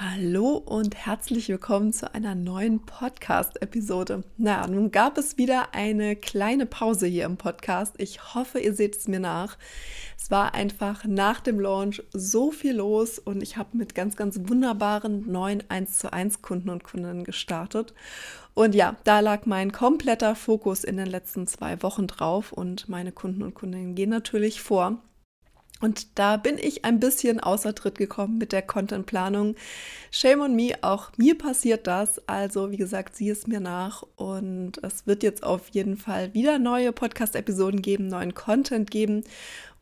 Hallo und herzlich willkommen zu einer neuen Podcast-Episode. Na, nun gab es wieder eine kleine Pause hier im Podcast. Ich hoffe, ihr seht es mir nach. Es war einfach nach dem Launch so viel los und ich habe mit ganz, ganz wunderbaren neuen 1 zu 1 Kunden und Kundinnen gestartet. Und ja, da lag mein kompletter Fokus in den letzten zwei Wochen drauf und meine Kunden und Kundinnen gehen natürlich vor. Und da bin ich ein bisschen außer Tritt gekommen mit der Contentplanung. Shame on me, auch mir passiert das. Also, wie gesagt, sieh es mir nach. Und es wird jetzt auf jeden Fall wieder neue Podcast-Episoden geben, neuen Content geben.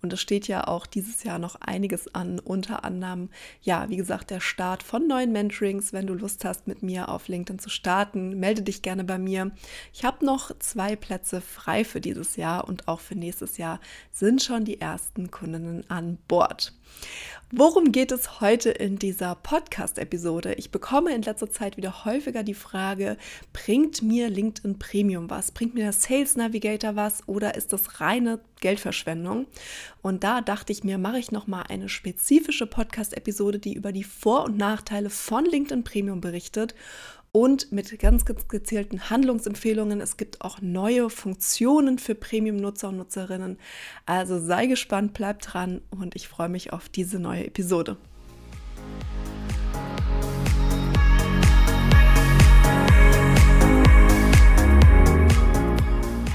Und es steht ja auch dieses Jahr noch einiges an, unter anderem, ja, wie gesagt, der Start von neuen Mentorings. Wenn du Lust hast, mit mir auf LinkedIn zu starten, melde dich gerne bei mir. Ich habe noch zwei Plätze frei für dieses Jahr und auch für nächstes Jahr sind schon die ersten Kundinnen an Bord. Worum geht es heute in dieser Podcast-Episode? Ich bekomme in letzter Zeit wieder häufiger die Frage, bringt mir LinkedIn Premium was? Bringt mir der Sales Navigator was oder ist das reine Geldverschwendung? Und da dachte ich mir, mache ich nochmal eine spezifische Podcast-Episode, die über die Vor- und Nachteile von LinkedIn Premium berichtet und mit ganz, gezielten Handlungsempfehlungen. Es gibt auch neue Funktionen für Premium-Nutzer und Nutzerinnen. Also sei gespannt, bleib dran und ich freue mich auf diese neue Episode.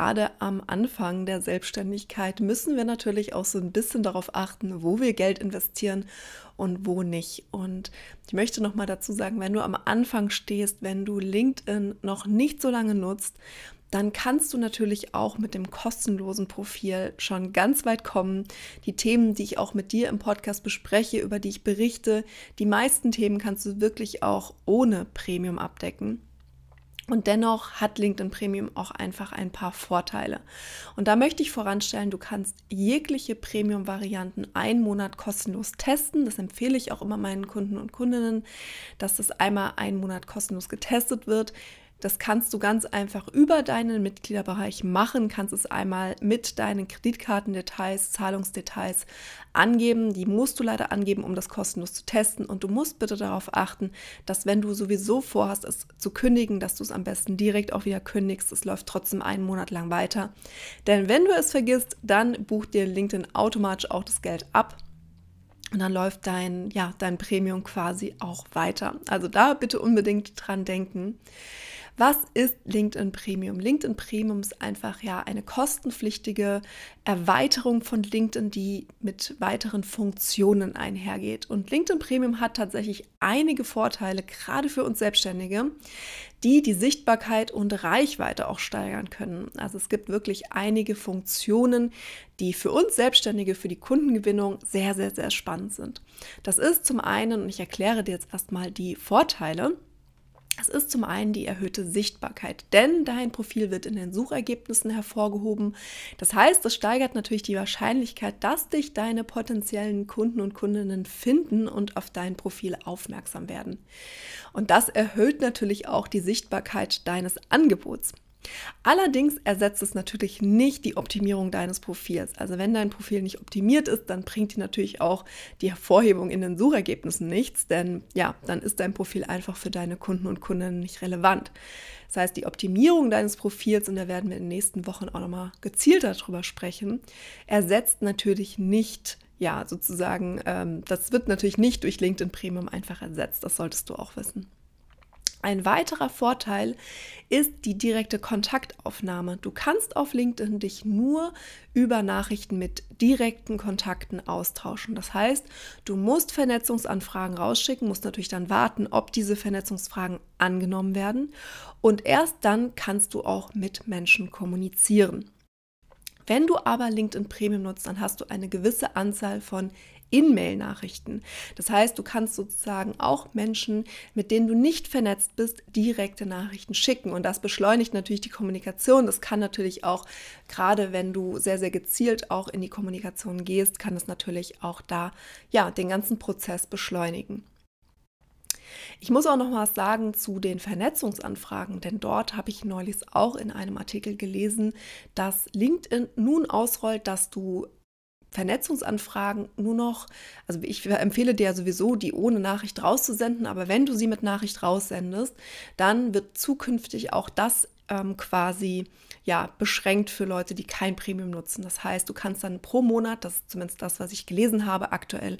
Gerade am Anfang der Selbstständigkeit müssen wir natürlich auch so ein bisschen darauf achten, wo wir Geld investieren und wo nicht. Und ich möchte noch mal dazu sagen, wenn du am Anfang stehst, wenn du LinkedIn noch nicht so lange nutzt, dann kannst du natürlich auch mit dem kostenlosen Profil schon ganz weit kommen. Die Themen, die ich auch mit dir im Podcast bespreche, über die ich berichte, die meisten Themen kannst du wirklich auch ohne Premium abdecken. Und dennoch hat LinkedIn Premium auch einfach ein paar Vorteile. Und da möchte ich voranstellen, du kannst jegliche Premium-Varianten einen Monat kostenlos testen. Das empfehle ich auch immer meinen Kunden und Kundinnen, dass das einmal einen Monat kostenlos getestet wird. Das kannst du ganz einfach über deinen Mitgliederbereich machen, kannst es einmal mit deinen Kreditkartendetails, Zahlungsdetails angeben. Die musst du leider angeben, um das kostenlos zu testen. Und du musst bitte darauf achten, dass wenn du sowieso vorhast, es zu kündigen, dass du es am besten direkt auch wieder kündigst. Es läuft trotzdem einen Monat lang weiter. Denn wenn du es vergisst, dann bucht dir LinkedIn automatisch auch das Geld ab. Und dann läuft dein, ja, dein Premium quasi auch weiter. Also da bitte unbedingt dran denken. Was ist LinkedIn Premium? LinkedIn Premium ist einfach ja eine kostenpflichtige Erweiterung von LinkedIn, die mit weiteren Funktionen einhergeht. Und LinkedIn Premium hat tatsächlich einige Vorteile, gerade für uns Selbstständige, die die Sichtbarkeit und Reichweite auch steigern können. Also es gibt wirklich einige Funktionen, die für uns Selbstständige, für die Kundengewinnung sehr, sehr, sehr spannend sind. Das ist zum einen, und ich erkläre dir jetzt erstmal die Vorteile, es ist zum einen die erhöhte Sichtbarkeit, denn dein Profil wird in den Suchergebnissen hervorgehoben. Das heißt, es steigert natürlich die Wahrscheinlichkeit, dass dich deine potenziellen Kunden und Kundinnen finden und auf dein Profil aufmerksam werden. Und das erhöht natürlich auch die Sichtbarkeit deines Angebots. Allerdings ersetzt es natürlich nicht die Optimierung deines Profils. Also wenn dein Profil nicht optimiert ist, dann bringt dir natürlich auch die Hervorhebung in den Suchergebnissen nichts, denn ja, dann ist dein Profil einfach für deine Kunden und Kundinnen nicht relevant. Das heißt, die Optimierung deines Profils, und da werden wir in den nächsten Wochen auch nochmal gezielt darüber sprechen, ersetzt natürlich nicht ja, sozusagen, ähm, das wird natürlich nicht durch LinkedIn Premium einfach ersetzt. Das solltest du auch wissen. Ein weiterer Vorteil ist die direkte Kontaktaufnahme. Du kannst auf LinkedIn dich nur über Nachrichten mit direkten Kontakten austauschen. Das heißt, du musst Vernetzungsanfragen rausschicken, musst natürlich dann warten, ob diese Vernetzungsfragen angenommen werden und erst dann kannst du auch mit Menschen kommunizieren. Wenn du aber LinkedIn Premium nutzt, dann hast du eine gewisse Anzahl von in-Mail-Nachrichten. Das heißt, du kannst sozusagen auch Menschen, mit denen du nicht vernetzt bist, direkte Nachrichten schicken. Und das beschleunigt natürlich die Kommunikation. Das kann natürlich auch, gerade wenn du sehr, sehr gezielt auch in die Kommunikation gehst, kann es natürlich auch da ja den ganzen Prozess beschleunigen. Ich muss auch noch was sagen zu den Vernetzungsanfragen, denn dort habe ich neulich auch in einem Artikel gelesen, dass LinkedIn nun ausrollt, dass du Vernetzungsanfragen nur noch, also ich empfehle dir sowieso, die ohne Nachricht rauszusenden, aber wenn du sie mit Nachricht raussendest, dann wird zukünftig auch das ähm, quasi ja, beschränkt für Leute, die kein Premium nutzen. Das heißt, du kannst dann pro Monat, das ist zumindest das, was ich gelesen habe, aktuell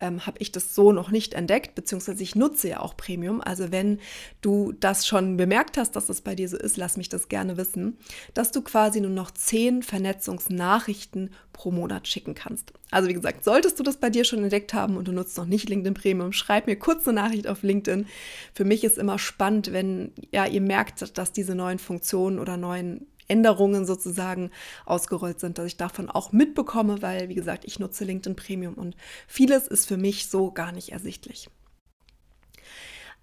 ähm, habe ich das so noch nicht entdeckt, beziehungsweise ich nutze ja auch Premium. Also wenn du das schon bemerkt hast, dass das bei dir so ist, lass mich das gerne wissen, dass du quasi nur noch zehn Vernetzungsnachrichten pro Monat schicken kannst. Also wie gesagt, solltest du das bei dir schon entdeckt haben und du nutzt noch nicht LinkedIn Premium, schreib mir kurz eine Nachricht auf LinkedIn. Für mich ist immer spannend, wenn ja, ihr merkt, dass diese neuen Funktionen oder neuen Änderungen sozusagen ausgerollt sind, dass ich davon auch mitbekomme, weil, wie gesagt, ich nutze LinkedIn Premium und vieles ist für mich so gar nicht ersichtlich.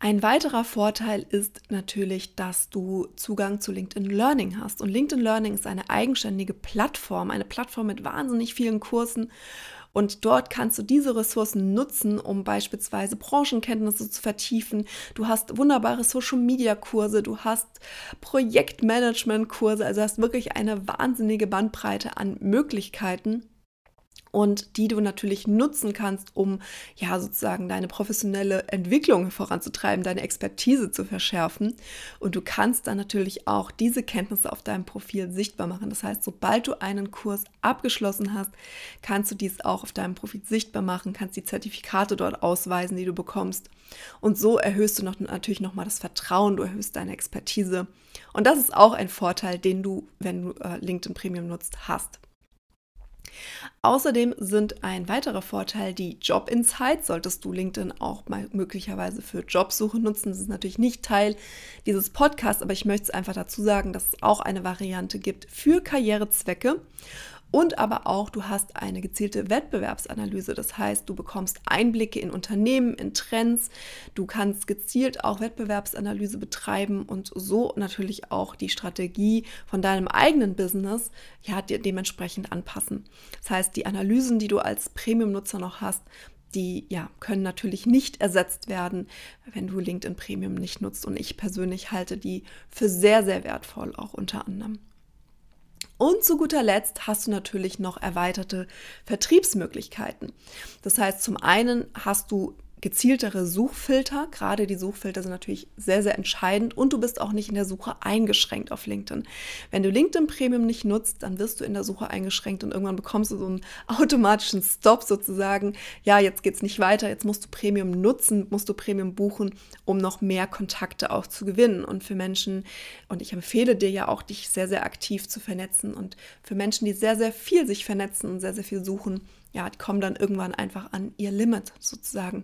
Ein weiterer Vorteil ist natürlich, dass du Zugang zu LinkedIn Learning hast. Und LinkedIn Learning ist eine eigenständige Plattform, eine Plattform mit wahnsinnig vielen Kursen. Und dort kannst du diese Ressourcen nutzen, um beispielsweise Branchenkenntnisse zu vertiefen. Du hast wunderbare Social-Media-Kurse, du hast Projektmanagement-Kurse, also hast wirklich eine wahnsinnige Bandbreite an Möglichkeiten und die du natürlich nutzen kannst, um ja sozusagen deine professionelle Entwicklung voranzutreiben, deine Expertise zu verschärfen. Und du kannst dann natürlich auch diese Kenntnisse auf deinem Profil sichtbar machen. Das heißt, sobald du einen Kurs abgeschlossen hast, kannst du dies auch auf deinem Profil sichtbar machen, kannst die Zertifikate dort ausweisen, die du bekommst. Und so erhöhst du noch, natürlich nochmal das Vertrauen, du erhöhst deine Expertise. Und das ist auch ein Vorteil, den du, wenn du äh, LinkedIn Premium nutzt, hast. Außerdem sind ein weiterer Vorteil die Job Insights. Solltest du LinkedIn auch mal möglicherweise für Jobsuche nutzen. Das ist natürlich nicht Teil dieses Podcasts, aber ich möchte es einfach dazu sagen, dass es auch eine Variante gibt für Karrierezwecke. Und aber auch, du hast eine gezielte Wettbewerbsanalyse. Das heißt, du bekommst Einblicke in Unternehmen, in Trends. Du kannst gezielt auch Wettbewerbsanalyse betreiben und so natürlich auch die Strategie von deinem eigenen Business ja, dir dementsprechend anpassen. Das heißt, die Analysen, die du als Premium-Nutzer noch hast, die ja, können natürlich nicht ersetzt werden, wenn du LinkedIn Premium nicht nutzt. Und ich persönlich halte die für sehr, sehr wertvoll, auch unter anderem. Und zu guter Letzt hast du natürlich noch erweiterte Vertriebsmöglichkeiten. Das heißt, zum einen hast du gezieltere Suchfilter. Gerade die Suchfilter sind natürlich sehr, sehr entscheidend und du bist auch nicht in der Suche eingeschränkt auf LinkedIn. Wenn du LinkedIn Premium nicht nutzt, dann wirst du in der Suche eingeschränkt und irgendwann bekommst du so einen automatischen Stop sozusagen. Ja, jetzt geht es nicht weiter, jetzt musst du Premium nutzen, musst du Premium buchen, um noch mehr Kontakte auch zu gewinnen. Und für Menschen, und ich empfehle dir ja auch, dich sehr, sehr aktiv zu vernetzen und für Menschen, die sehr, sehr viel sich vernetzen und sehr, sehr viel suchen, ja, kommen dann irgendwann einfach an ihr Limit sozusagen.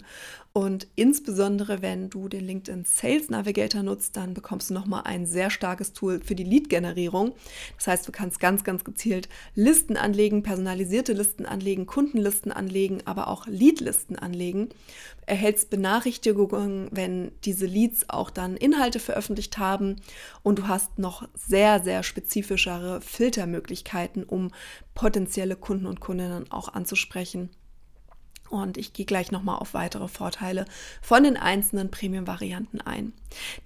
Und insbesondere, wenn du den LinkedIn Sales Navigator nutzt, dann bekommst du nochmal ein sehr starkes Tool für die Lead-Generierung. Das heißt, du kannst ganz, ganz gezielt Listen anlegen, personalisierte Listen anlegen, Kundenlisten anlegen, aber auch Lead-Listen anlegen. Erhältst Benachrichtigungen, wenn diese Leads auch dann Inhalte veröffentlicht haben. Und du hast noch sehr, sehr spezifischere Filtermöglichkeiten, um potenzielle Kunden und Kundinnen auch anzusprechen. Und ich gehe gleich nochmal auf weitere Vorteile von den einzelnen Premium-Varianten ein.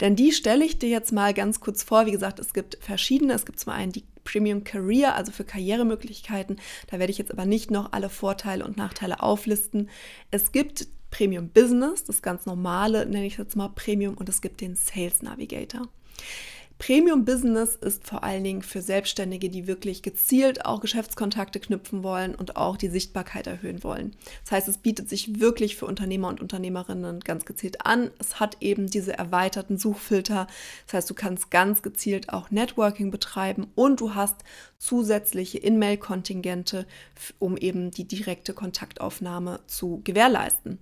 Denn die stelle ich dir jetzt mal ganz kurz vor. Wie gesagt, es gibt verschiedene. Es gibt zum einen die Premium Career, also für Karrieremöglichkeiten. Da werde ich jetzt aber nicht noch alle Vorteile und Nachteile auflisten. Es gibt Premium Business, das ganz normale, nenne ich jetzt mal Premium, und es gibt den Sales Navigator. Premium Business ist vor allen Dingen für Selbstständige, die wirklich gezielt auch Geschäftskontakte knüpfen wollen und auch die Sichtbarkeit erhöhen wollen. Das heißt, es bietet sich wirklich für Unternehmer und Unternehmerinnen ganz gezielt an. Es hat eben diese erweiterten Suchfilter. Das heißt, du kannst ganz gezielt auch Networking betreiben und du hast zusätzliche In-Mail-Kontingente, um eben die direkte Kontaktaufnahme zu gewährleisten.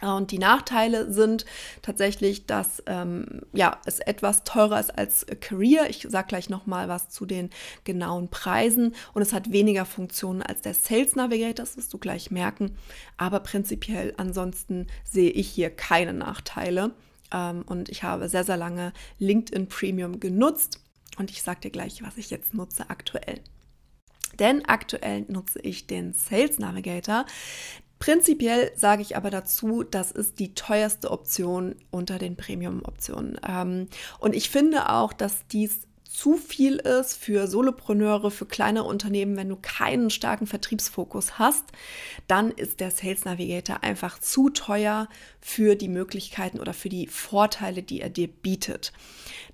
Äh, und die Nachteile sind tatsächlich, dass ähm, ja, es etwas teurer ist als Career. Ich sage gleich nochmal was zu den genauen Preisen. Und es hat weniger Funktionen als der Sales Navigator, das wirst du gleich merken. Aber prinzipiell ansonsten sehe ich hier keine Nachteile. Ähm, und ich habe sehr, sehr lange LinkedIn Premium genutzt. Und ich sage dir gleich, was ich jetzt nutze aktuell. Denn aktuell nutze ich den Sales Navigator. Prinzipiell sage ich aber dazu, das ist die teuerste Option unter den Premium-Optionen. Ähm, und ich finde auch, dass dies zu viel ist für Solopreneure, für kleine Unternehmen, wenn du keinen starken Vertriebsfokus hast, dann ist der Sales Navigator einfach zu teuer für die Möglichkeiten oder für die Vorteile, die er dir bietet.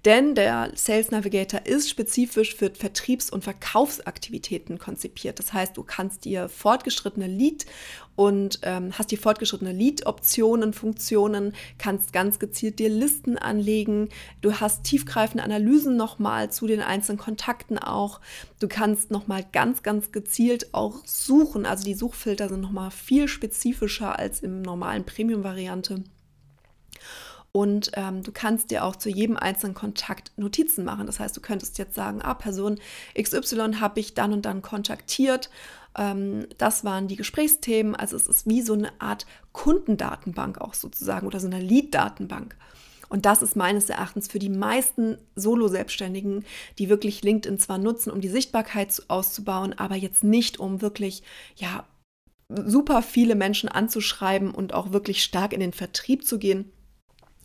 Denn der Sales Navigator ist spezifisch für Vertriebs- und Verkaufsaktivitäten konzipiert. Das heißt, du kannst dir fortgeschrittene Lead und ähm, hast die fortgeschrittene Lead-Optionen, Funktionen, kannst ganz gezielt dir Listen anlegen. Du hast tiefgreifende Analysen nochmal zu den einzelnen Kontakten auch. Du kannst nochmal ganz, ganz gezielt auch suchen. Also die Suchfilter sind nochmal viel spezifischer als im normalen Premium-Variante. Und ähm, du kannst dir auch zu jedem einzelnen Kontakt Notizen machen. Das heißt, du könntest jetzt sagen, ah, Person XY habe ich dann und dann kontaktiert ähm, das waren die Gesprächsthemen. Also es ist wie so eine Art Kundendatenbank auch sozusagen oder so eine Lead-Datenbank. Und das ist meines Erachtens für die meisten Solo-Selbstständigen, die wirklich LinkedIn zwar nutzen, um die Sichtbarkeit auszubauen, aber jetzt nicht, um wirklich, ja, super viele Menschen anzuschreiben und auch wirklich stark in den Vertrieb zu gehen,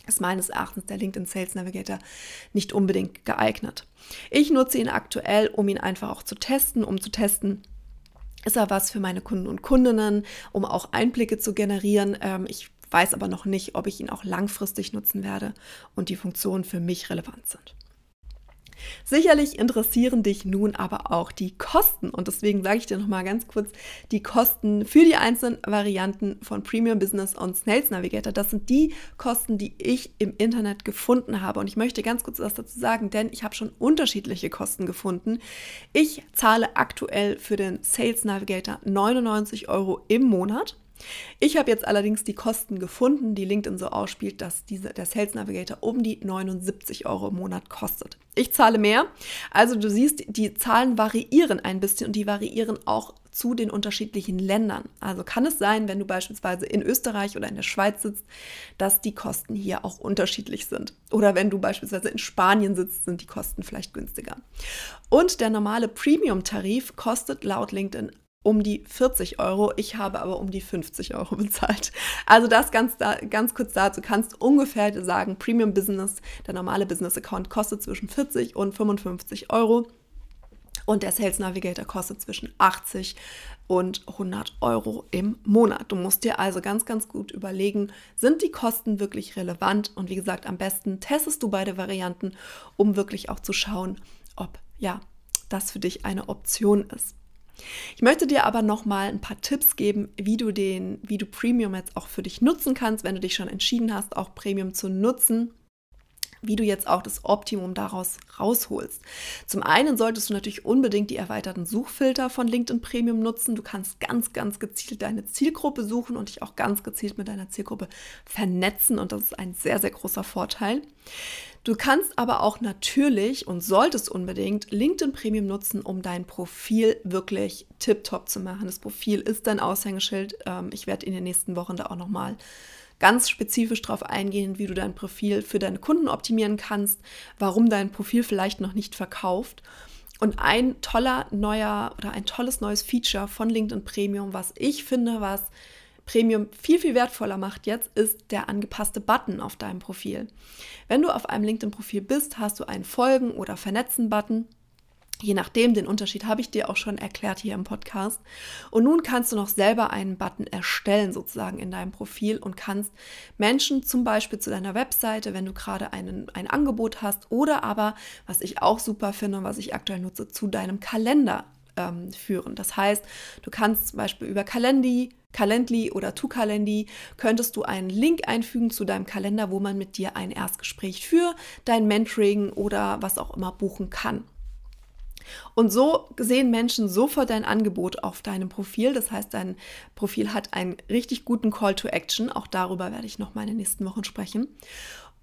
ist meines Erachtens der LinkedIn Sales Navigator nicht unbedingt geeignet. Ich nutze ihn aktuell, um ihn einfach auch zu testen, um zu testen, ist er was für meine Kunden und Kundinnen, um auch Einblicke zu generieren. Ähm, ich weiß aber noch nicht, ob ich ihn auch langfristig nutzen werde und die Funktionen für mich relevant sind. Sicherlich interessieren dich nun aber auch die Kosten und deswegen sage ich dir noch mal ganz kurz die Kosten für die einzelnen Varianten von Premium Business und Snails Navigator. Das sind die Kosten, die ich im Internet gefunden habe und ich möchte ganz kurz was dazu sagen, denn ich habe schon unterschiedliche Kosten gefunden. Ich zahle aktuell für den Sales Navigator 99 Euro im Monat. Ich habe jetzt allerdings die Kosten gefunden, die LinkedIn so ausspielt, dass diese, der Sales Navigator um die 79 Euro im Monat kostet. Ich zahle mehr. Also du siehst, die Zahlen variieren ein bisschen und die variieren auch zu den unterschiedlichen Ländern. Also kann es sein, wenn du beispielsweise in Österreich oder in der Schweiz sitzt, dass die Kosten hier auch unterschiedlich sind. Oder wenn du beispielsweise in Spanien sitzt, sind die Kosten vielleicht günstiger. Und der normale Premium-Tarif kostet laut LinkedIn um die 40 Euro. Ich habe aber um die 50 Euro bezahlt. Also das ganz, ganz kurz dazu. Kannst ungefähr sagen, Premium Business, der normale Business Account kostet zwischen 40 und 55 Euro. Und der Sales Navigator kostet zwischen 80 und 100 Euro im Monat. Du musst dir also ganz, ganz gut überlegen, sind die Kosten wirklich relevant? Und wie gesagt, am besten testest du beide Varianten, um wirklich auch zu schauen, ob ja, das für dich eine Option ist. Ich möchte dir aber noch mal ein paar Tipps geben, wie du den, wie du Premium jetzt auch für dich nutzen kannst, wenn du dich schon entschieden hast, auch Premium zu nutzen wie du jetzt auch das Optimum daraus rausholst. Zum einen solltest du natürlich unbedingt die erweiterten Suchfilter von LinkedIn Premium nutzen. Du kannst ganz, ganz gezielt deine Zielgruppe suchen und dich auch ganz gezielt mit deiner Zielgruppe vernetzen und das ist ein sehr, sehr großer Vorteil. Du kannst aber auch natürlich und solltest unbedingt LinkedIn Premium nutzen, um dein Profil wirklich tiptop zu machen. Das Profil ist dein Aushängeschild. Ähm, ich werde in den nächsten Wochen da auch nochmal ganz spezifisch darauf eingehen, wie du dein Profil für deine Kunden optimieren kannst, warum dein Profil vielleicht noch nicht verkauft. Und ein toller neuer oder ein tolles neues Feature von LinkedIn Premium, was ich finde, was Premium viel, viel wertvoller macht jetzt, ist der angepasste Button auf deinem Profil. Wenn du auf einem LinkedIn-Profil bist, hast du einen Folgen- oder Vernetzen-Button. Je nachdem, den Unterschied habe ich dir auch schon erklärt hier im Podcast. Und nun kannst du noch selber einen Button erstellen, sozusagen in deinem Profil und kannst Menschen zum Beispiel zu deiner Webseite, wenn du gerade einen, ein Angebot hast, oder aber, was ich auch super finde und was ich aktuell nutze, zu deinem Kalender ähm, führen. Das heißt, du kannst zum Beispiel über Kalendi, Calendly oder ToCalendi könntest du einen Link einfügen zu deinem Kalender, wo man mit dir ein Erstgespräch für dein Mentoring oder was auch immer buchen kann. Und so sehen Menschen sofort dein Angebot auf deinem Profil. Das heißt, dein Profil hat einen richtig guten Call to Action. Auch darüber werde ich noch mal in den nächsten Wochen sprechen.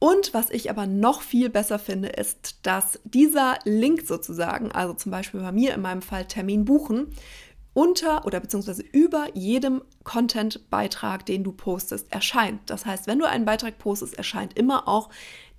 Und was ich aber noch viel besser finde, ist, dass dieser Link sozusagen, also zum Beispiel bei mir in meinem Fall Termin buchen, unter oder beziehungsweise über jedem Content-Beitrag, den du postest, erscheint. Das heißt, wenn du einen Beitrag postest, erscheint immer auch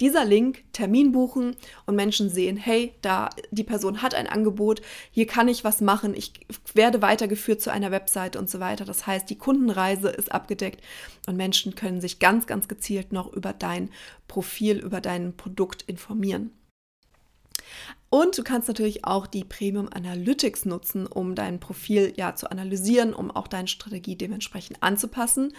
dieser Link, Termin buchen und Menschen sehen, hey, da die Person hat ein Angebot, hier kann ich was machen, ich werde weitergeführt zu einer Webseite und so weiter. Das heißt, die Kundenreise ist abgedeckt und Menschen können sich ganz, ganz gezielt noch über dein Profil, über dein Produkt informieren. Und du kannst natürlich auch die Premium Analytics nutzen, um dein Profil ja zu analysieren, um auch deine Strategie dementsprechend anzupassen.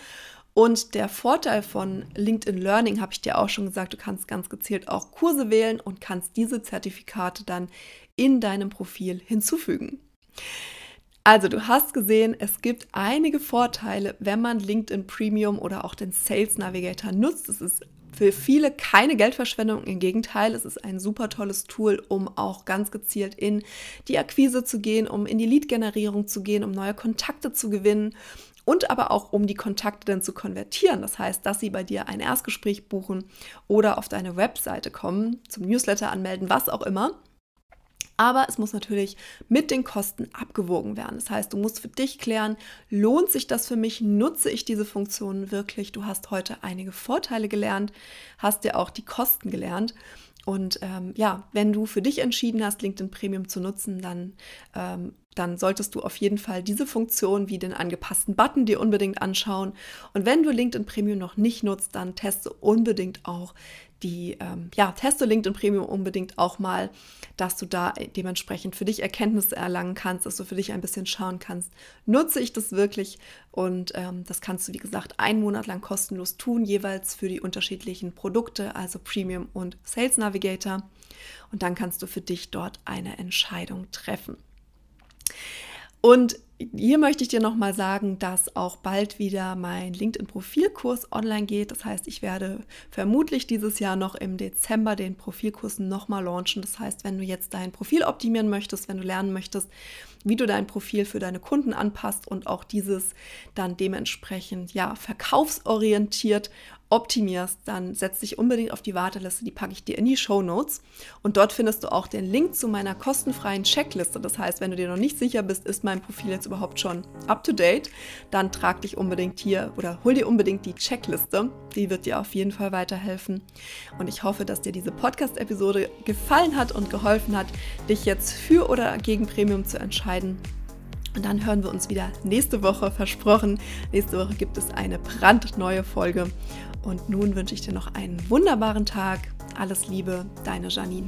Und der Vorteil von LinkedIn Learning habe ich dir auch schon gesagt, du kannst ganz gezielt auch Kurse wählen und kannst diese Zertifikate dann in deinem Profil hinzufügen. Also du hast gesehen, es gibt einige Vorteile, wenn man LinkedIn Premium oder auch den Sales Navigator nutzt. Es ist für viele keine Geldverschwendung, im Gegenteil, es ist ein super tolles Tool, um auch ganz gezielt in die Akquise zu gehen, um in die Lead-Generierung zu gehen, um neue Kontakte zu gewinnen und aber auch um die Kontakte dann zu konvertieren. Das heißt, dass sie bei dir ein Erstgespräch buchen oder auf deine Webseite kommen, zum Newsletter anmelden, was auch immer. Aber es muss natürlich mit den Kosten abgewogen werden. Das heißt, du musst für dich klären, lohnt sich das für mich? Nutze ich diese Funktionen wirklich? Du hast heute einige Vorteile gelernt, hast dir auch die Kosten gelernt. Und ähm, ja, wenn du für dich entschieden hast, LinkedIn Premium zu nutzen, dann ähm, dann solltest du auf jeden Fall diese Funktion wie den angepassten Button dir unbedingt anschauen. Und wenn du LinkedIn Premium noch nicht nutzt, dann teste unbedingt auch die, ähm, ja, teste LinkedIn Premium unbedingt auch mal, dass du da dementsprechend für dich Erkenntnisse erlangen kannst, dass du für dich ein bisschen schauen kannst, nutze ich das wirklich? Und ähm, das kannst du, wie gesagt, einen Monat lang kostenlos tun, jeweils für die unterschiedlichen Produkte, also Premium und Sales Navigator. Und dann kannst du für dich dort eine Entscheidung treffen. Und hier möchte ich dir nochmal sagen, dass auch bald wieder mein LinkedIn-Profilkurs online geht. Das heißt, ich werde vermutlich dieses Jahr noch im Dezember den Profilkurs nochmal launchen. Das heißt, wenn du jetzt dein Profil optimieren möchtest, wenn du lernen möchtest, wie du dein Profil für deine Kunden anpasst und auch dieses dann dementsprechend ja verkaufsorientiert optimierst, dann setz dich unbedingt auf die Warteliste, die packe ich dir in die Show Notes. Und dort findest du auch den Link zu meiner kostenfreien Checkliste. Das heißt, wenn du dir noch nicht sicher bist, ist mein Profil jetzt überhaupt schon up to date, dann trag dich unbedingt hier oder hol dir unbedingt die Checkliste. Die wird dir auf jeden Fall weiterhelfen. Und ich hoffe, dass dir diese Podcast-Episode gefallen hat und geholfen hat, dich jetzt für oder gegen Premium zu entscheiden. Und dann hören wir uns wieder nächste Woche, versprochen. Nächste Woche gibt es eine brandneue Folge. Und nun wünsche ich dir noch einen wunderbaren Tag. Alles Liebe, deine Janine.